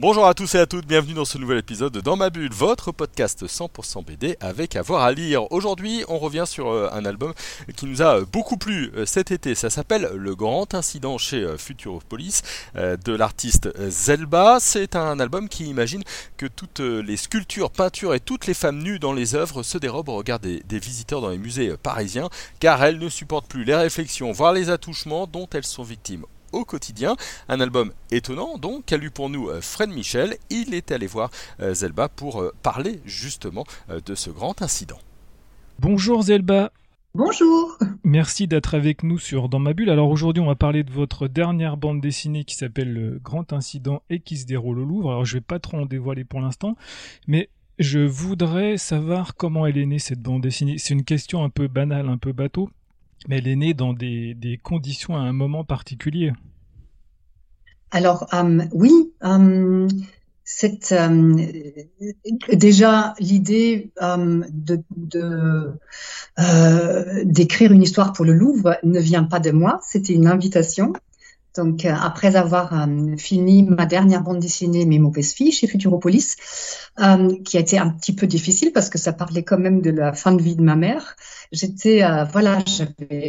Bonjour à tous et à toutes, bienvenue dans ce nouvel épisode de Dans ma bulle, votre podcast 100% BD avec avoir à, lire. Aujourd'hui, on revient sur euh, un album qui nous a beaucoup plu euh, cet été. Ça s'appelle Le Grand Incident chez euh, Futuropolis de l'artiste Zelba. C'est un album qui imagine que toutes les sculptures, peintures et toutes les femmes nues dans les œuvres se dérobent au regard des, des visiteurs dans les musées parisiens car elles ne supportent plus les réflexions, voire les attouchements dont elles sont victimes au quotidien. Un album étonnant donc qu'a lu pour nous euh, Fred Michel. Il est allé voir euh, Zelba pour euh, parler justement de ce grand incident. Bonjour Zelba. Bonjour. Merci d'être avec nous sur Dans ma bulle. Alors aujourd'hui, on va parler de votre dernière bande dessinée qui s'appelle Le Grand Incident et qui se déroule au Louvre. Alors je vais pas trop en dévoiler pour l'instant, mais je voudrais savoir comment elle est née cette bande dessinée. C'est une question un peu banale, un peu bateau, mais elle est née dans des, conditions à un moment particulier. Alors euh, oui, euh, euh, déjà l'idée d'écrire une histoire pour le Louvre ne vient pas de moi, c'était une invitation. Donc, euh, après avoir euh, fini ma dernière bande dessinée, Mes mauvaises filles, chez Futuropolis, euh, qui a été un petit peu difficile parce que ça parlait quand même de la fin de vie de ma mère, j'étais, voilà,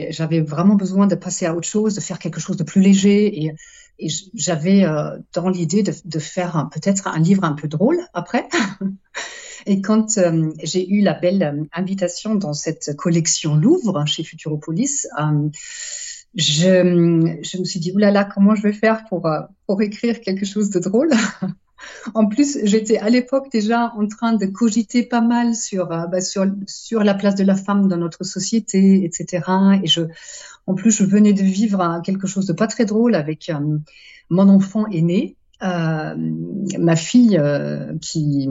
j'avais vraiment besoin de passer à autre chose, de faire quelque chose de plus léger et, j'avais dans l'idée de, faire peut-être un livre un peu drôle après. Et quand j'ai eu la belle invitation dans cette collection Louvre chez Futuropolis, je, je me suis dit, oulala, comment je vais faire pour, euh, pour écrire quelque chose de drôle? En plus, j'étais à l'époque déjà en train de cogiter pas mal sur, euh, bah, sur, sur la place de la femme dans notre société, etc. Et je, en plus, je venais de vivre quelque chose de pas très drôle avec euh, mon enfant aîné. Euh, ma fille euh, qui,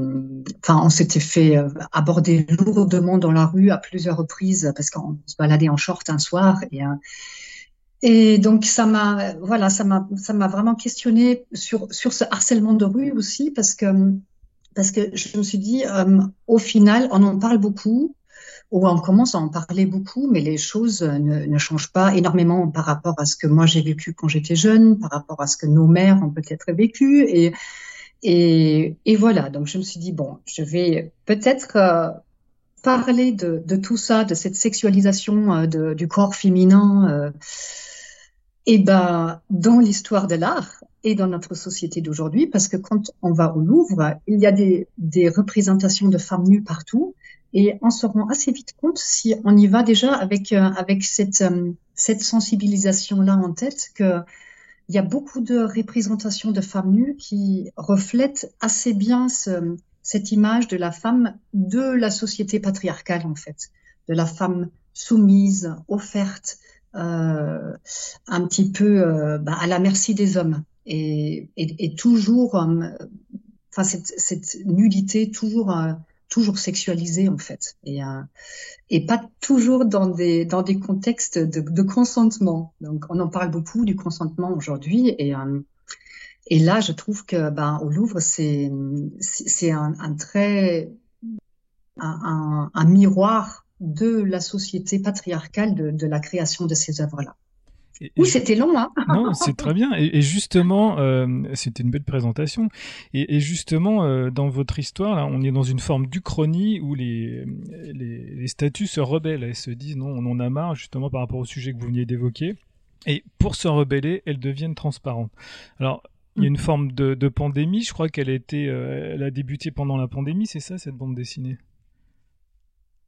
enfin, on s'était fait aborder lourdement dans la rue à plusieurs reprises parce qu'on se baladait en short un soir et, et donc ça m'a voilà ça m'a ça m'a vraiment questionné sur sur ce harcèlement de rue aussi parce que parce que je me suis dit euh, au final on en parle beaucoup ou on commence à en parler beaucoup mais les choses ne, ne changent pas énormément par rapport à ce que moi j'ai vécu quand j'étais jeune par rapport à ce que nos mères ont peut-être vécu et et, et voilà. Donc je me suis dit bon je vais peut-être euh, parler de, tout ça de cette sexualisation euh, du corps féminin euh, et eh ben, dans l'histoire de l'art et dans notre société d'aujourd'hui, parce que quand on va au Louvre, il y a des, représentations de femmes nues partout, et on se rend assez vite compte si on y va déjà avec euh, cette euh, sensibilisation là en tête que il y a beaucoup de représentations de femmes nues qui reflètent assez bien ce, cette image de la femme de la société patriarcale en fait, de la femme soumise, offerte, euh, un petit peu euh, bah, à la merci des hommes et, toujours, euh, enfin cette, cette, nudité toujours toujours sexualisée en fait et pas toujours dans des dans des contextes de, de, consentement. Donc on en parle beaucoup du consentement aujourd'hui et et là je trouve que ben au Louvre c'est c'est un, un, très un, un, un miroir de la société patriarcale de, la création de ces œuvres-là. Oui, c'était long, hein Non, c'est très bien. Et, justement, euh, c'était une belle présentation. Et, justement, euh, dans votre histoire, là, on est dans une forme d'uchronie où les, les, statues se rebellent. Elles se disent non, on en a marre, justement, par rapport au sujet que vous veniez d'évoquer. Et pour se rebeller, elles deviennent transparentes. Alors, il y a une forme de, pandémie. Je crois qu'elle a été, euh, elle a débuté pendant la pandémie, c'est ça, cette bande dessinée?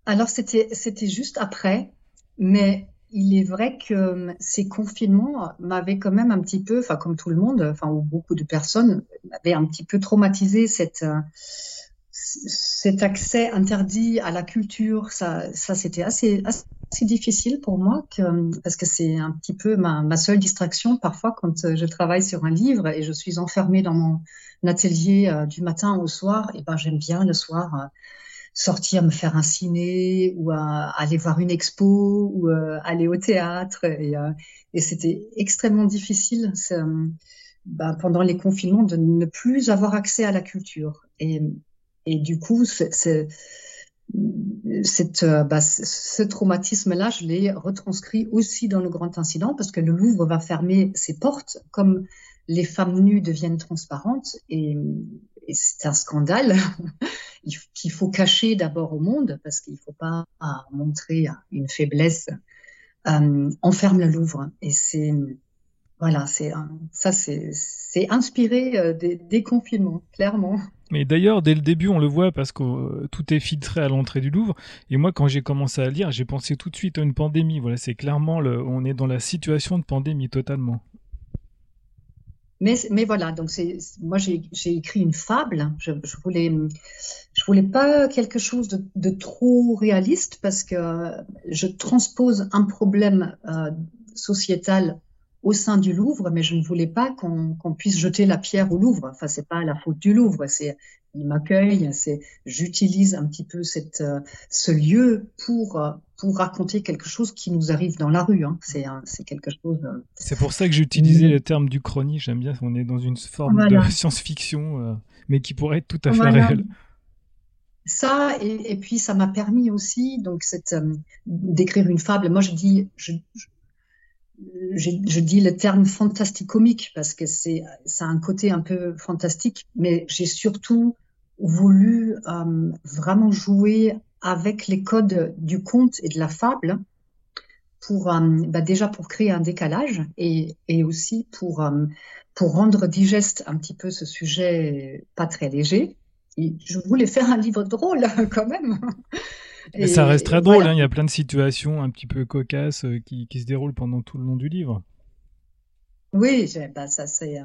Alors, c'était, c'était juste après, mais il est vrai que euh, ces confinements m'avaient quand même un petit peu, enfin, comme tout le monde, enfin, ou beaucoup de personnes, m'avaient un petit peu traumatisé cette, euh, cet accès interdit à la culture. Ça, ça c'était assez, assez difficile pour moi que, parce que c'est un petit peu ma, seule distraction parfois quand euh, je travaille sur un livre et je suis enfermée dans mon atelier du matin au soir. Et ben, j'aime bien le soir sortir me faire un ciné ou aller voir une expo ou euh, aller au théâtre et, euh, c'était extrêmement difficile bah, pendant les confinements, de ne plus avoir accès à la culture. Et, et du coup, euh, bah, ce traumatisme-là, je l'ai retranscrit aussi dans le grand incident parce que le Louvre va fermer ses portes comme les femmes nues deviennent transparentes et, c'est un scandale qu'il faut cacher d'abord au monde parce qu'il ne faut pas montrer une faiblesse. Euh, on ferme le Louvre et c'est voilà, ça, c'est inspiré euh, des confinements, clairement. Mais d'ailleurs, dès le début, on le voit parce que euh, tout est filtré à l'entrée du Louvre. Et moi, quand j'ai commencé à lire, j'ai pensé tout de suite à une pandémie. Voilà, c'est clairement, on est dans la situation de pandémie totalement. Mais, voilà, donc moi j'ai, écrit une fable. Je, je, voulais, je voulais pas quelque chose de, de, trop réaliste parce que je transpose un problème euh, sociétal au sein du Louvre, mais je ne voulais pas qu'on puisse jeter la pierre au Louvre. Enfin, c'est pas la faute du Louvre, c'est il m'accueille, c'est j'utilise un petit peu cette euh, ce lieu pour euh, pour raconter quelque chose qui nous arrive dans la rue. Hein. C'est c'est quelque chose. Euh, c'est pour ça que j'ai utilisé le terme du chrony. J'aime bien. On est dans une forme de science-fiction, mais qui pourrait être tout à fait réelle. Ça et, et, puis ça m'a permis aussi donc cette d'écrire une fable. Moi, je dis je je, dis le terme fantasticomique parce que c'est ça a un côté un peu fantastique, mais j'ai surtout voulu euh, vraiment jouer avec les codes du conte et de la fable pour euh, bah déjà pour créer un décalage et, aussi pour euh, pour rendre digeste un petit peu ce sujet pas très léger. Je voulais faire un livre drôle quand même. Mais ça reste très drôle, hein. il y a plein de situations un petit peu cocasses euh, qui, qui, se déroulent pendant tout le long du livre. Oui, bah, ça c'est, euh,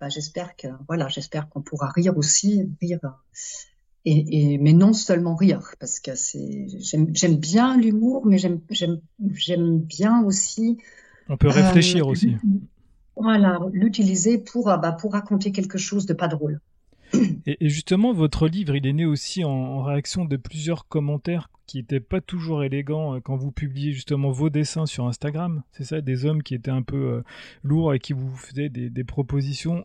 bah, j'espère que voilà, j'espère qu'on pourra rire aussi, rire, et, et, mais non seulement rire, parce que c'est, j'aime bien l'humour, mais j'aime bien aussi. On peut réfléchir euh, aussi. Voilà, l'utiliser pour bah, pour raconter quelque chose de pas drôle. Et, justement, votre livre, il est né aussi en, réaction de plusieurs commentaires qui n'étaient pas toujours élégants euh, quand vous publiez justement vos dessins sur Instagram. C'est ça, des hommes qui étaient un peu euh, lourds et qui vous faisaient des, propositions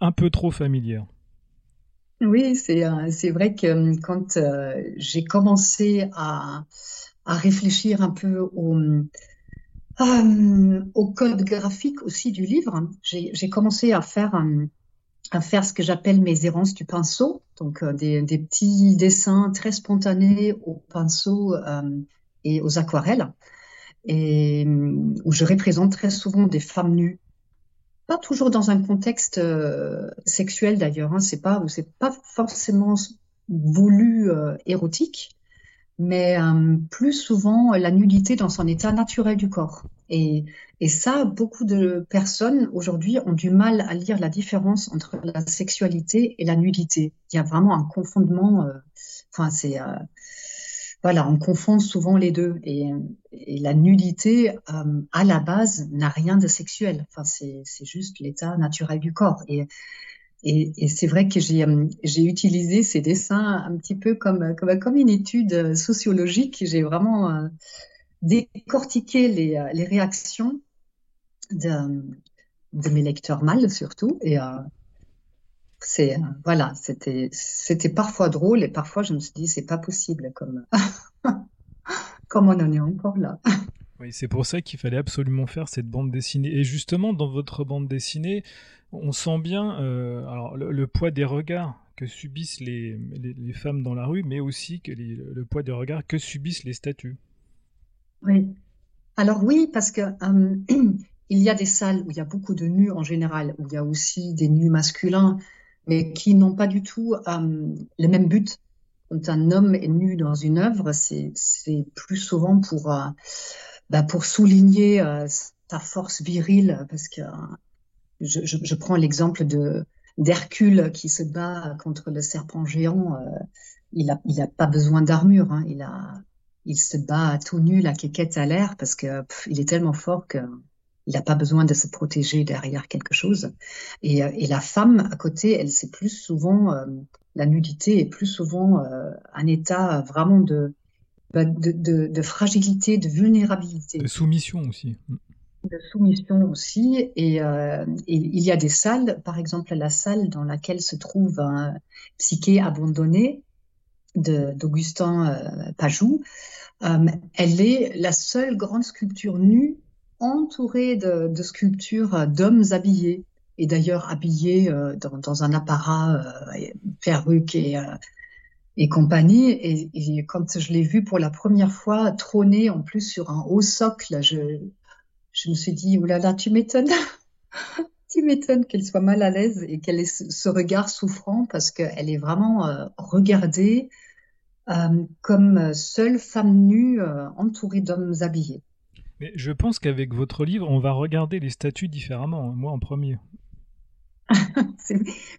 un peu trop familières. Oui, c'est euh, vrai que quand j'ai commencé à, réfléchir un peu au, au code graphique aussi du livre, j'ai commencé à faire à faire ce que j'appelle mes errances du pinceau, donc euh, des, petits dessins très spontanés au pinceau euh, et aux aquarelles, et où je représente très souvent des femmes nues. Pas toujours dans un contexte euh, sexuel d'ailleurs, hein, c'est pas pas forcément voulu érotique, mais plus souvent la nudité dans son état naturel du corps. Et, et ça, beaucoup de personnes aujourd'hui ont du mal à lire la différence entre la sexualité et la nudité. Il y a vraiment un confondement. Euh, enfin, c'est euh, voilà, on confond souvent les deux. Et, et la nudité, euh, à la base, n'a rien de sexuel. Enfin, c'est juste l'état naturel du corps. Et, et, c'est vrai que j'ai j'ai utilisé ces dessins un petit peu comme comme, comme une étude sociologique. J'ai vraiment décortiquer les, euh, les réactions de, mes lecteurs mâles surtout. Et euh, c'est euh, voilà, c'était c'était parfois drôle et parfois je me suis dit c'est pas possible comme comme on en est encore là. Oui, c'est pour ça qu'il fallait absolument faire cette bande dessinée. Et justement, dans votre bande dessinée, on sent bien alors, le, poids des regards que subissent les, les, femmes dans la rue, mais aussi que le poids des regards que subissent les statues. Oui. Alors oui, parce que euh, il y a des salles où il y a beaucoup de nus en général, où il y a aussi des nus masculins, mais qui n'ont pas du tout euh, le même but. Quand un homme est nu dans une œuvre, c'est plus souvent pour, euh, bah, pour souligner sa force virile, parce que je, prends l'exemple d'Hercule qui se bat contre le serpent géant. il n'a il a pas besoin d'armure, hein, il se bat tout nu, la quéquette à l'air, parce que il est tellement fort que il n'a pas besoin de se protéger derrière quelque chose. Et, euh, la femme à côté, elle, c'est plus souvent euh, la nudité est plus souvent euh, un état vraiment bah, de, fragilité, de vulnérabilité. De soumission aussi. De soumission aussi. Et, il y a des salles, par exemple la salle dans laquelle se trouve un psyché abandonné d'Augustin Pajou. elle est la seule grande sculpture nue entourée de, sculptures d'hommes habillés et d'ailleurs habillés dans, un apparat perruque et et compagnie. Et, quand je l'ai vu pour la première fois trôner en plus sur un haut socle, je, je me suis dit, oulala, là là, tu m'étonnes. tu m'étonnes qu'elle soit mal à l'aise et qu'elle ait ce, regard souffrant parce qu'elle est vraiment euh, regardée euh, comme seule femme nue euh, entourée d'hommes habillés. Mais je pense qu'avec votre livre, on va regarder les statues différemment, hein, moi en premier.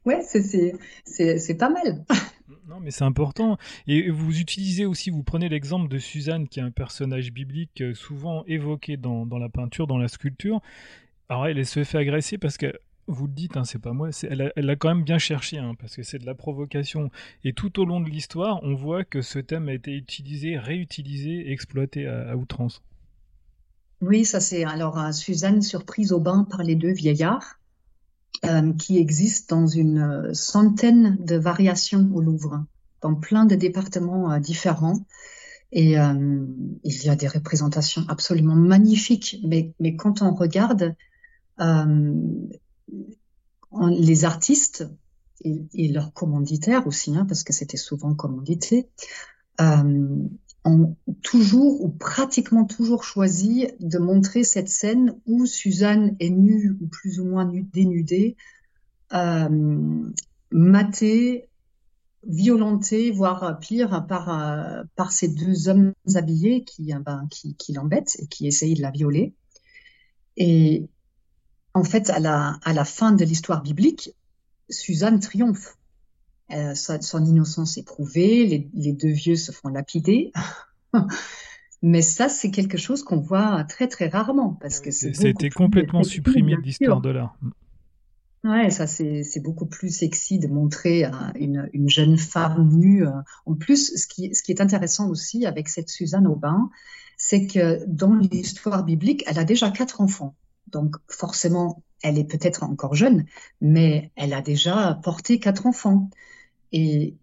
ouais, c'est pas mal. Non, mais c'est important. Et vous utilisez aussi, vous prenez l'exemple de Suzanne, qui est un personnage biblique euh, souvent évoqué dans, la peinture, dans la sculpture. Alors elle, se fait agresser parce que vous le dites, hein, c'est pas moi, elle, elle a, quand même bien cherché, hein, parce que c'est de la provocation. Et tout au long de l'histoire, on voit que ce thème a été utilisé, réutilisé, exploité à, outrance. Oui, ça c'est alors Suzanne surprise au bain par les deux vieillards. Euh, qui existe dans une euh, centaine de variations au Louvre, dans plein de départements euh, différents. Et il y a des représentations absolument magnifiques. Mais, quand on regarde les artistes et, leurs commanditaires aussi, hein, parce que c'était souvent commandité, toujours ou pratiquement toujours choisi de montrer cette scène où Suzanne est nue ou plus ou moins dénudée, euh, matée, violentée, voire pire, par, euh, par ces deux hommes habillés qui, euh, ben, qui, qui l'embêtent et qui essayent de la violer. Et en fait, à la fin de l'histoire biblique, Suzanne triomphe. Euh, son innocence est prouvée, les, deux vieux se font lapider. Mais ça, c'est quelque chose qu'on voit très très rarement parce que c'est. Ça a été complètement supprimé de l'histoire de l'art. Ouais, ça c'est beaucoup plus sexy de montrer euh, une, une, jeune femme nue. Euh. En plus, ce qui, ce qui est intéressant aussi avec cette Suzanne Aubin, c'est que dans l'histoire biblique, elle a déjà quatre enfants. Donc forcément, elle est peut-être encore jeune, mais elle a déjà porté quatre enfants. Et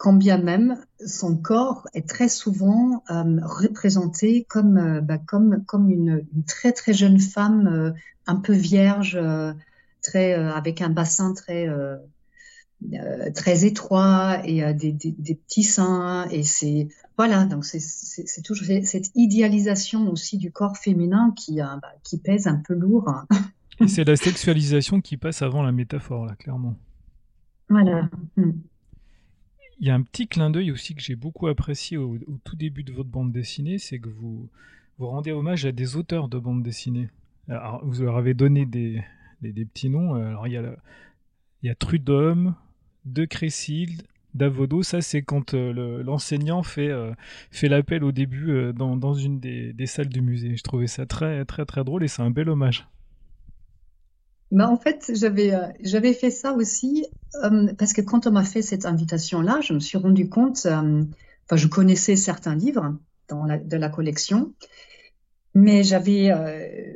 quand bien même son corps est très souvent euh, représenté comme, euh, bah, comme, comme une, très très jeune femme, euh, un peu vierge, très, avec un bassin très, très étroit et des, des, des, petits seins. Et c'est voilà, donc c'est toujours cette idéalisation aussi du corps féminin qui, bah, qui pèse un peu lourd. et c'est la sexualisation qui passe avant la métaphore, là, clairement. Voilà. Hmm. Il y a un petit clin d'œil aussi que j'ai beaucoup apprécié au, tout début de votre bande dessinée, c'est que vous, vous rendez hommage à des auteurs de bande dessinée. Alors, vous leur avez donné des, des, petits noms. Alors, il y a, Trudhomme, De Crécil, Davodo. Ça, c'est quand euh, l'enseignant fait, euh, fait l'appel au début euh, dans, dans, une des, des, salles du musée. Je trouvais ça très, très, très drôle et c'est un bel hommage. Bah, en fait, j'avais euh, j'avais fait ça aussi euh, parce que quand on m'a fait cette invitation-là, je me suis rendu compte, euh, enfin, je connaissais certains livres de la collection, mais j'avais,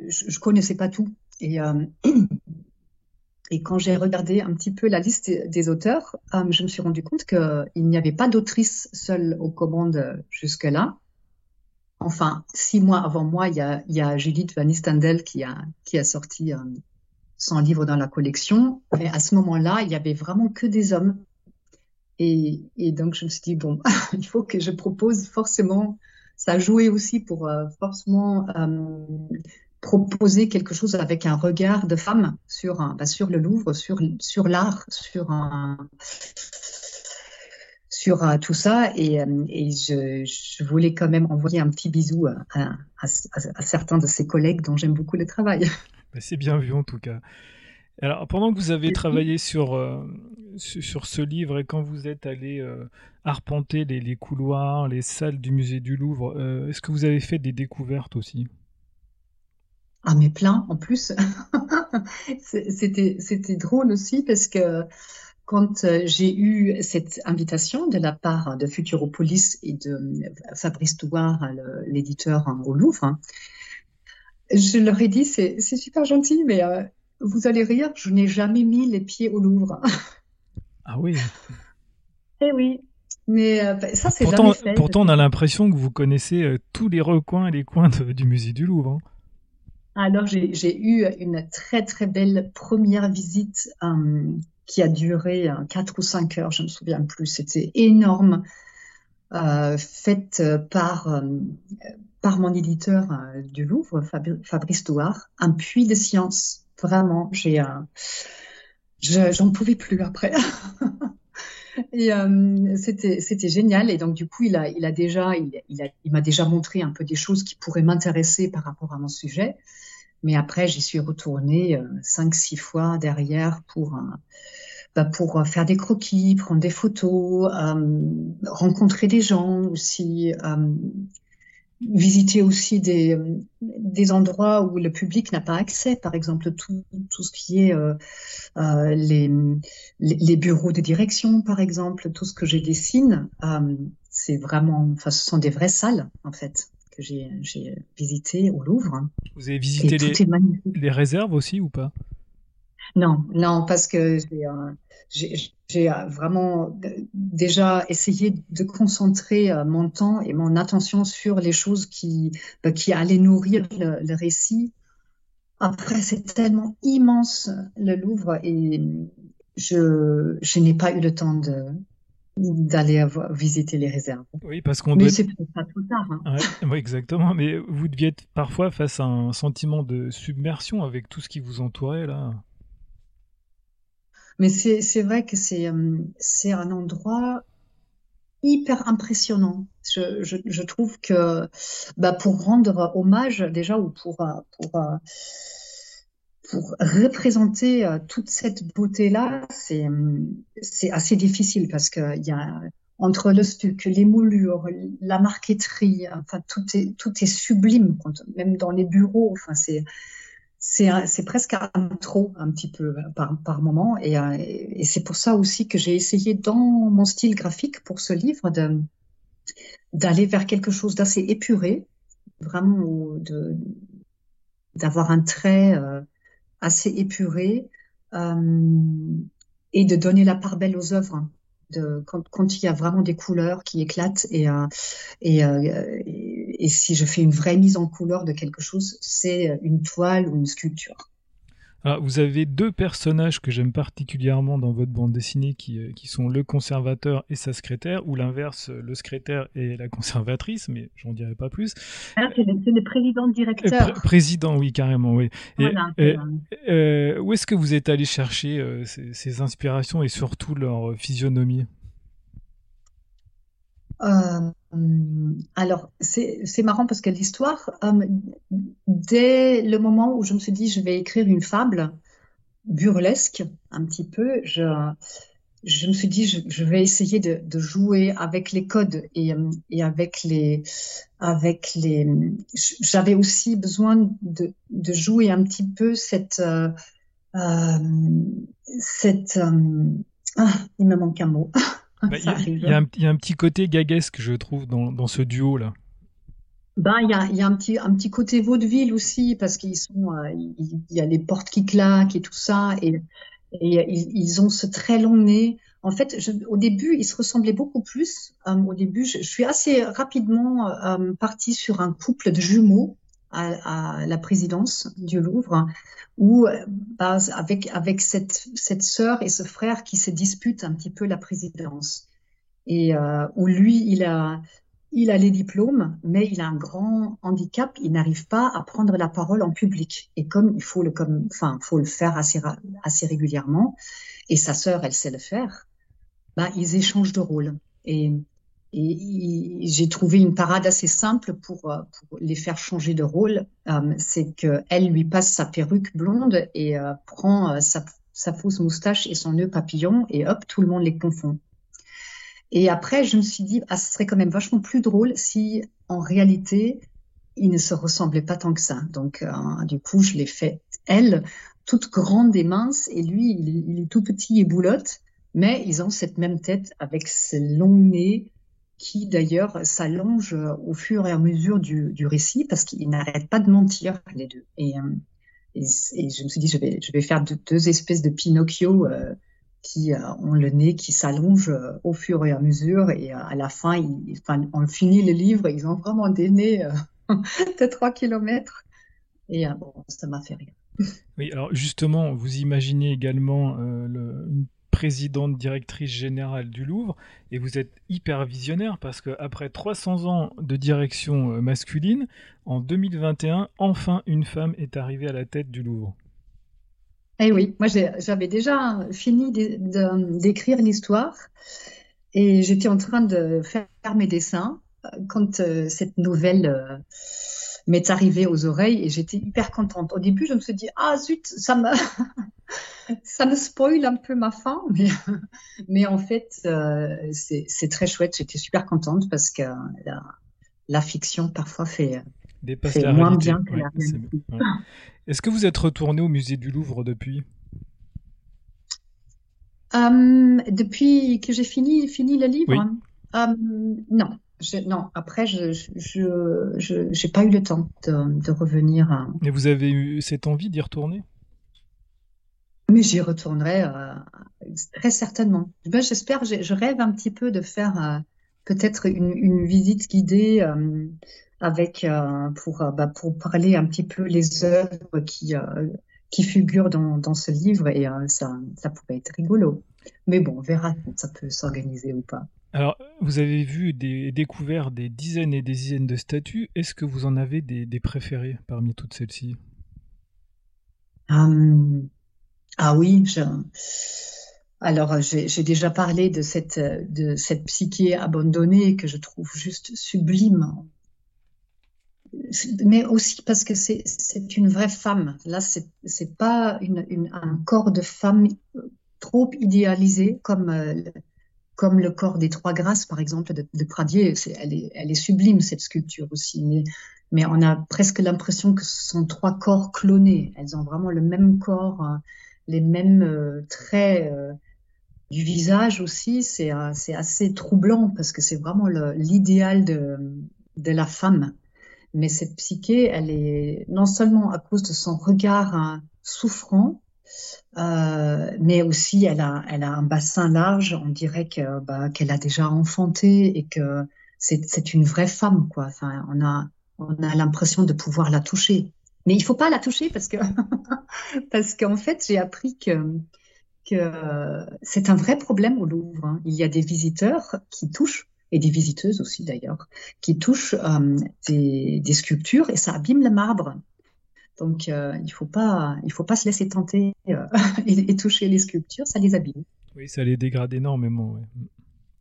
je, je, connaissais pas tout. Et, quand j'ai regardé un petit peu la liste des, auteurs, je me suis rendu compte qu'il n'y avait pas d'autrice seule aux commandes jusque-là. Enfin, six mois avant moi, il y a, il y Judith Van Istendel qui a sorti son livre dans la collection. Mais à ce moment-là, il y avait vraiment que des hommes. Et, donc, je me suis dit, bon, il faut que je propose forcément, ça a joué aussi pour euh, forcément euh, proposer quelque chose avec un regard de femme sur, un, bah, sur le Louvre, sur, sur l'art, sur un, sur uh, tout ça et, je, voulais quand même envoyer un petit bisou à, à, à certains de ses collègues dont j'aime beaucoup le travail. Bah, c'est bien vu en tout cas. Alors, pendant que vous avez travaillé sur, euh, sur ce livre et quand vous êtes allé euh, arpenter les, les, couloirs, les salles du musée du Louvre, euh, est-ce que vous avez fait des découvertes aussi? Ah, mais plein en plus. C'était drôle aussi parce que quand j'ai eu cette invitation de la part de Futuropolis et de Fabrice Touard, l'éditeur hein, au Louvre, je leur ai dit, c'est super gentil, mais euh, vous allez rire, je n'ai jamais mis les pieds au Louvre. Ah oui. Eh oui. Mais euh, ça, c'est pourtant, jamais fait. Pourtant, on a l'impression que vous connaissez euh, tous les recoins et les coins du musée du Louvre. Hein. Alors, j'ai eu une très, très belle première visite qui a duré 4 ou 5 heures, je ne me souviens plus. C'était énorme. Euh, faite par, euh, par mon éditeur euh, du Louvre, Fabrice Douard, un puits de science. Vraiment, j'ai j'en pouvais plus après. Et c'était c'était génial. Et donc du coup, il m'a déjà montré un peu des choses qui pourraient m'intéresser par rapport à mon sujet. Mais après, j'y suis retournée cinq six fois derrière pour bah, euh, faire des croquis, prendre des photos, euh, rencontrer des gens aussi, euh, visiter aussi des, des endroits où le public n'a pas accès, par exemple tout, tout ce qui est les, les bureaux de direction, par exemple, tout ce que je dessine, c'est vraiment, enfin, ce sont des vraies salles en fait que j'ai visité au Louvre. Vous avez visité les, les réserves aussi ou pas? Non, non, parce que j'ai euh, vraiment déjà essayé de concentrer euh, mon temps et mon attention sur les choses qui, bah, qui allaient nourrir le, récit. Après, c'est tellement immense le Louvre et je, je n'ai pas eu le temps de, d'aller visiter les réserves. Oui, parce qu'on doit. Mais c'est pas trop tard. Hein. oui, exactement. Mais vous deviez être parfois face à un sentiment de submersion avec tout ce qui vous entourait là. Mais c'est vrai que c'est euh, c'est un endroit hyper impressionnant. Je, trouve que bah, pour rendre hommage déjà ou pour, euh, pour, euh, pour représenter toute cette beauté-là, c'est assez difficile parce qu'il y a entre le stuc, les moulures, la marqueterie, enfin tout est, tout est sublime, même dans les bureaux. Enfin, c'est c'est presque un trop un petit peu par, par moment. Euh, et, c'est pour ça aussi que j'ai essayé dans mon style graphique pour ce livre d'aller vers quelque chose d'assez épuré, vraiment d'avoir un trait euh, assez épuré euh, et de donner la part belle aux œuvres. De, quand, quand, il y a vraiment des couleurs qui éclatent et, et, et si je fais une vraie mise en couleur de quelque chose, c'est une toile ou une sculpture. Alors, vous avez deux personnages que j'aime particulièrement dans votre bande dessinée qui, euh, qui sont le conservateur et sa secrétaire, ou l'inverse, le secrétaire et la conservatrice, mais j'en dirai pas plus. Ah, c'est le, président-directeur. Euh, président, oui, carrément, oui. Euh, où est-ce que vous êtes allé chercher ces, ces, inspirations et surtout leur physionomie? euh, alors, c'est marrant parce que l'histoire, euh, dès le moment où je me suis dit je vais écrire une fable burlesque, un petit peu, je, je me suis dit je, vais essayer de, jouer avec les codes et, et avec les, avec les. J'avais aussi besoin de, de, jouer un petit peu cette, euh, euh cette. Euh, ah, il me manque un mot. Bah, il y, a un petit côté gaguesque, je trouve, dans, ce duo-là. Ben, il y a, y a, un petit un petit côté vaudeville aussi parce qu'ils sont euh, il, y a les portes qui claquent et tout ça et, et ils, ont ce très long nez. En fait, au début, ils se ressemblaient beaucoup plus. Euh, au début, je, suis assez rapidement euh, partie sur un couple de jumeaux à, la présidence du Louvre où bah, avec avec cette cette sœur et ce frère qui se disputent un petit peu la présidence. Et euh, où lui il a il a les diplômes mais il a un grand handicap. Il n'arrive pas à prendre la parole en public. Et comme il faut le comme faut le faire assez assez régulièrement et sa sœur elle sait le faire bah ils échangent de rôle. Et et j'ai trouvé une parade assez simple pour, euh, les faire changer de rôle. Euh, c'est qu'elle lui passe sa perruque blonde et euh, prend sa, fausse moustache et son nœud papillon et hop, tout le monde les confond. Et après, je me suis dit, ah, ce serait quand même vachement plus drôle si en réalité, ils ne se ressemblaient pas tant que ça. Donc, du coup, je l'ai fait, elle, toute grande et mince, et lui, il, est tout petit et boulotte, mais ils ont cette même tête avec ce long nez, qui d'ailleurs s'allonge au fur et à mesure du, récit parce qu'ils n'arrêtent pas de mentir les deux. Et, euh, et, je me suis dit, je vais, je vais faire deux, espèces de Pinocchio euh, qui euh, ont le nez qui s'allonge euh, au fur et à mesure. Et euh, à la fin, enfin, on finit le livre, ils ont vraiment des nez de 3 kilomètres. Et bon, ça m'a fait rire. Oui, alors justement, vous imaginez également euh, le, une présidente directrice générale du Louvre et vous êtes hyper visionnaire parce qu'après 300 ans de direction euh, masculine, en 2021, enfin une femme est arrivée à la tête du Louvre. Eh oui, moi j'avais déjà fini d'écrire l'histoire et j'étais en train de faire mes dessins quand euh, cette nouvelle euh, m'est arrivée aux oreilles et j'étais hyper contente. Au début, je me suis dit, ah zut, ça me, ça me spoil un peu ma fin, mais, mais en fait, euh, c'est très chouette. J'étais super contente parce que la, la fiction parfois fait, moins bien que Ouais, la réalité. Ouais. Est-ce que vous êtes retourné au musée du Louvre depuis? Euh, depuis que j'ai fini, fini le livre, Oui. euh, non. Je, non, après, je j'ai pas eu le temps de, de revenir. à- Et vous avez eu cette envie d'y retourner? Mais j'y retournerai euh, très certainement. Ben, j'espère, je, rêve un petit peu de faire euh, peut-être une, une visite guidée euh, avec pour bah, pour parler un petit peu les œuvres qui qui figurent dans, dans ce livre et ça ça pourrait être rigolo. Mais bon, on verra si ça peut s'organiser ou pas. Alors, vous avez vu des découvert des dizaines et des dizaines de statues. Est-ce que vous en avez des, des préférés parmi toutes celles-ci? Hum, ah oui, je- alors j'ai j'ai déjà parlé de cette de cette psyché abandonnée que je trouve juste sublime. Mais aussi parce que c'est une vraie femme. Là, c'est pas une, une- un corps de femme trop idéalisé comme euh, comme le corps des Trois Grâces, par exemple, de, de Pradier. Elle est, elle est sublime, cette sculpture aussi. Mais, mais on a presque l'impression que ce sont trois corps clonés. Elles ont vraiment le même corps, euh, les mêmes euh, traits euh, du visage aussi. C'est euh, c'est assez troublant parce que c'est vraiment l'idéal de, la femme. Mais cette psyché, elle est non seulement à cause de son regard hein, souffrant, mais aussi elle a, un bassin large. On dirait bah, qu'elle a déjà enfanté et que c'est une vraie femme, quoi. On a l'impression de pouvoir la toucher. Mais il faut pas la toucher parce que parce qu'en fait j'ai appris que que c'est un vrai problème au Louvre. hein. Il y a des visiteurs qui touchent et des visiteuses aussi d'ailleurs qui touchent euh, des, des sculptures et ça abîme le marbre. Donc euh, il faut pas il faut pas se laisser tenter euh, et, et toucher les sculptures, ça les abîme. Oui, ça les dégrade énormément. ouais.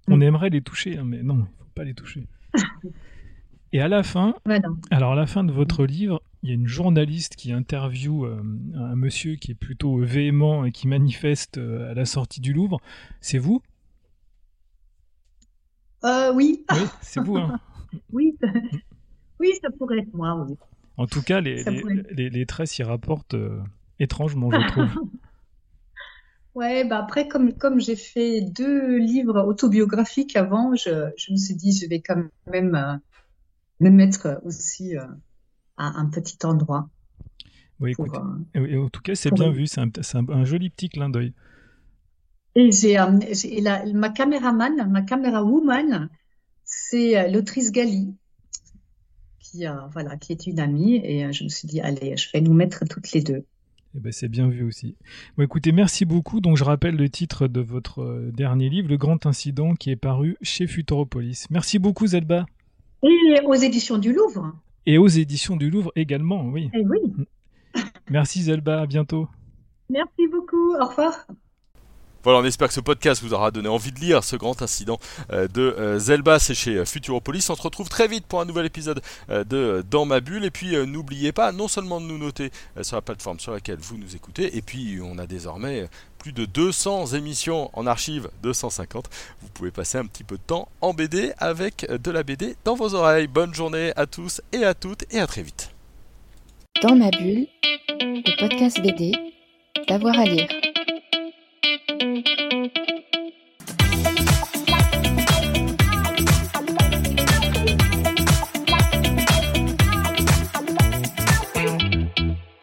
On Mm. aimerait les toucher, hein, mais non, il ne faut pas les toucher. Et à la fin, Voilà. alors à la fin de votre livre, il y a une journaliste qui interviewe euh, un monsieur qui est plutôt véhément et qui manifeste euh, à la sortie du Louvre. C'est vous? Euh, oui, Oui, c'est vous. hein. oui, ça- oui, ça pourrait être moi. Oui. En tout cas, les, les, les- les traits s'y rapportent étrangement, je trouve. Ouais, bah après, comme, comme j'ai fait deux livres autobiographiques avant, je, je me suis dit, je vais quand même euh, me mettre aussi euh, à un petit endroit. Oui, Pour, écoutez, euh, en tout cas, c'est bien vu. C'est un, c'est un- un joli petit clin d'œil. Et j'ai, euh, ma caméraman, ma caméra woman, c'est euh, l'autrice Gali, qui, euh, voilà, qui est une amie. Et euh, je me suis dit, allez, je vais nous mettre toutes les deux. Eh ben, c'est bien vu aussi. Bon, écoutez, merci beaucoup. Donc, je rappelle le titre de votre euh, dernier livre, Le Grand Incident, qui est paru chez Futuropolis. Merci beaucoup, Zelba. Et aux éditions du Louvre. Et aux éditions du Louvre également, oui. Eh oui, Merci, Zelba. À bientôt. merci beaucoup. Au revoir. Voilà, on espère que ce podcast vous aura donné envie de lire ce grand incident euh, de euh, Zelba, c'est chez euh, Futuropolis. On se retrouve très vite pour un nouvel épisode de Dans ma bulle. Et puis n'oubliez pas non seulement de nous noter sur la plateforme sur laquelle vous nous écoutez, et puis on a désormais plus de 200 émissions en archive, 250. Vous pouvez passer un petit peu de temps en BD avec euh, de la BD dans vos oreilles. Bonne journée à tous et à toutes et à très vite. Dans ma bulle, le podcast BD, d'avoir à lire.